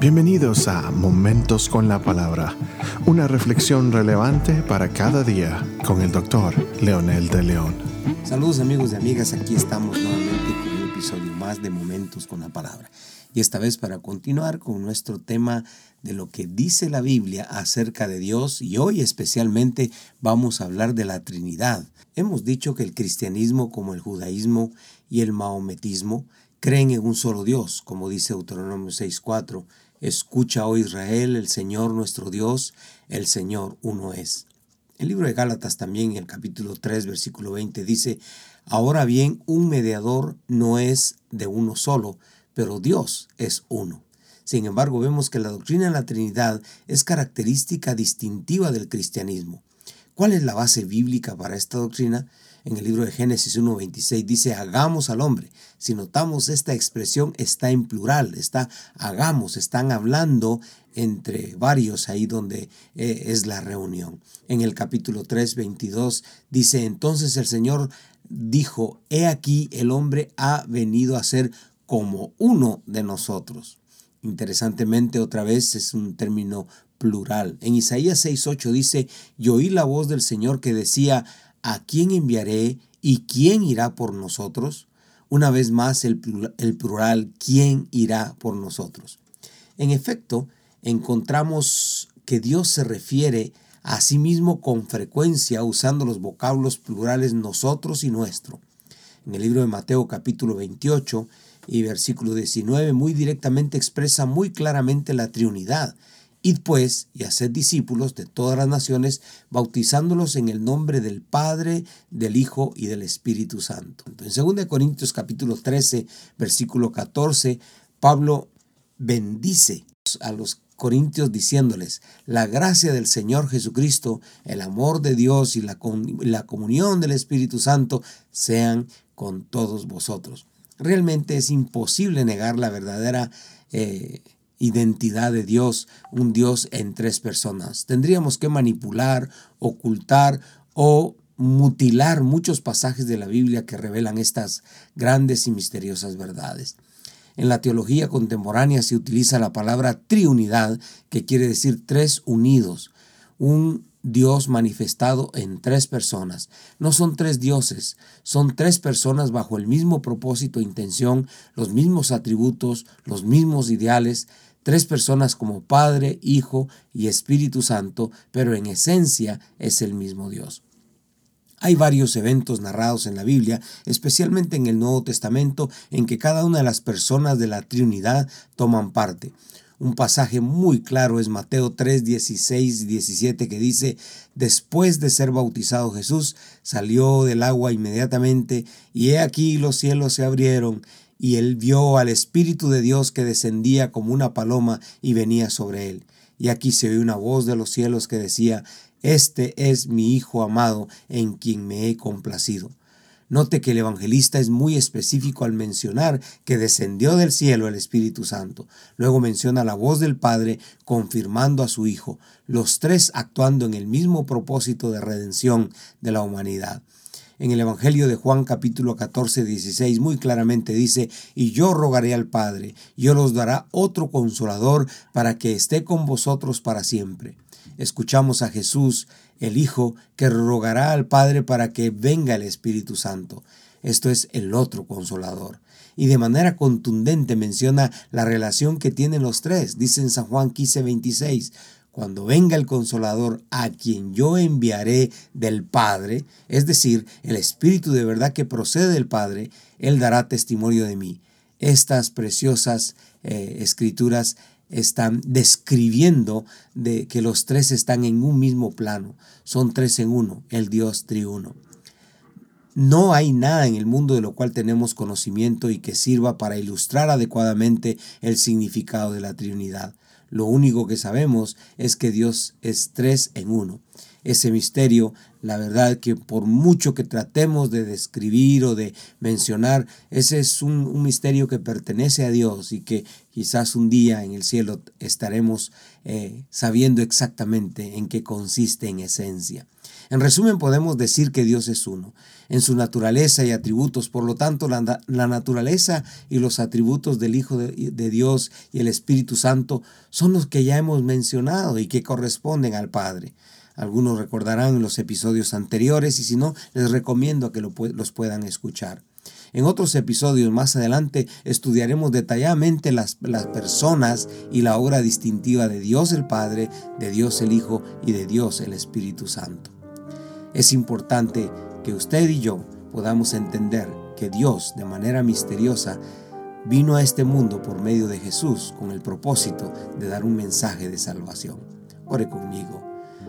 Bienvenidos a Momentos con la Palabra, una reflexión relevante para cada día con el doctor Leonel de León. Saludos amigos y amigas, aquí estamos nuevamente con un episodio más de Momentos con la Palabra. Y esta vez para continuar con nuestro tema de lo que dice la Biblia acerca de Dios y hoy especialmente vamos a hablar de la Trinidad. Hemos dicho que el cristianismo como el judaísmo y el maometismo creen en un solo Dios, como dice Deuteronomio 6.4 Escucha, oh Israel, el Señor nuestro Dios, el Señor uno es. El libro de Gálatas también en el capítulo 3, versículo 20 dice, Ahora bien, un mediador no es de uno solo, pero Dios es uno. Sin embargo, vemos que la doctrina de la Trinidad es característica distintiva del cristianismo. ¿Cuál es la base bíblica para esta doctrina? En el libro de Génesis 1.26 dice, hagamos al hombre. Si notamos esta expresión está en plural, está hagamos, están hablando entre varios ahí donde eh, es la reunión. En el capítulo 3.22 dice, entonces el Señor dijo, he aquí el hombre ha venido a ser como uno de nosotros. Interesantemente, otra vez es un término plural. En Isaías 6.8 dice, y oí la voz del Señor que decía, ¿a quién enviaré y quién irá por nosotros? Una vez más el plural, ¿quién irá por nosotros? En efecto, encontramos que Dios se refiere a sí mismo con frecuencia usando los vocablos plurales nosotros y nuestro. En el libro de Mateo capítulo 28 y versículo 19 muy directamente expresa muy claramente la Trinidad Id pues y haced discípulos de todas las naciones, bautizándolos en el nombre del Padre, del Hijo y del Espíritu Santo. En 2 Corintios capítulo 13, versículo 14, Pablo bendice a los corintios diciéndoles, la gracia del Señor Jesucristo, el amor de Dios y la, la comunión del Espíritu Santo sean con todos vosotros. Realmente es imposible negar la verdadera eh, identidad de Dios, un Dios en tres personas. Tendríamos que manipular, ocultar o mutilar muchos pasajes de la Biblia que revelan estas grandes y misteriosas verdades. En la teología contemporánea se utiliza la palabra triunidad, que quiere decir tres unidos, un Dios manifestado en tres personas. No son tres dioses, son tres personas bajo el mismo propósito e intención, los mismos atributos, los mismos ideales, Tres personas como Padre, Hijo y Espíritu Santo, pero en esencia es el mismo Dios. Hay varios eventos narrados en la Biblia, especialmente en el Nuevo Testamento, en que cada una de las personas de la Trinidad toman parte. Un pasaje muy claro es Mateo 3, 16 y 17 que dice, después de ser bautizado Jesús, salió del agua inmediatamente y he aquí los cielos se abrieron y él vio al Espíritu de Dios que descendía como una paloma y venía sobre él. Y aquí se oyó una voz de los cielos que decía, Este es mi Hijo amado en quien me he complacido. Note que el evangelista es muy específico al mencionar que descendió del cielo el Espíritu Santo. Luego menciona la voz del Padre confirmando a su Hijo, los tres actuando en el mismo propósito de redención de la humanidad en el Evangelio de Juan capítulo 14, 16, muy claramente dice, y yo rogaré al Padre, yo os dará otro consolador para que esté con vosotros para siempre. Escuchamos a Jesús, el Hijo, que rogará al Padre para que venga el Espíritu Santo. Esto es el otro consolador. Y de manera contundente menciona la relación que tienen los tres. Dice en San Juan 15, 26, cuando venga el consolador a quien yo enviaré del Padre, es decir, el Espíritu de verdad que procede del Padre, Él dará testimonio de mí. Estas preciosas eh, escrituras están describiendo de que los tres están en un mismo plano. Son tres en uno, el Dios triuno. No hay nada en el mundo de lo cual tenemos conocimiento y que sirva para ilustrar adecuadamente el significado de la Trinidad. Lo único que sabemos es que Dios es tres en uno. Ese misterio, la verdad que por mucho que tratemos de describir o de mencionar, ese es un, misterio que pertenece a Dios y que quizás un día en el cielo estaremos eh, sabiendo exactamente en qué consiste en esencia. En resumen, podemos decir que Dios es uno, en su naturaleza y atributos. Por lo tanto, la, naturaleza y los atributos del Hijo de, Dios y el Espíritu Santo son los que ya hemos mencionado y que corresponden al Padre. Algunos recordarán los episodios anteriores y si no, les recomiendo que los puedan escuchar. En otros episodios más adelante estudiaremos detalladamente las, personas y la obra distintiva de Dios el Padre, de Dios el Hijo y de Dios el Espíritu Santo. Es importante que usted y yo podamos entender que Dios de manera misteriosa vino a este mundo por medio de Jesús con el propósito de dar un mensaje de salvación. Ore conmigo.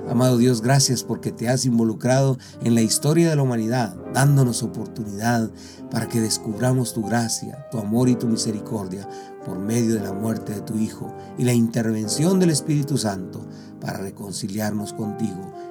Amado Dios, gracias porque te has involucrado en la historia de la humanidad, dándonos oportunidad para que descubramos tu gracia, tu amor y tu misericordia por medio de la muerte de tu Hijo y la intervención del Espíritu Santo para reconciliarnos contigo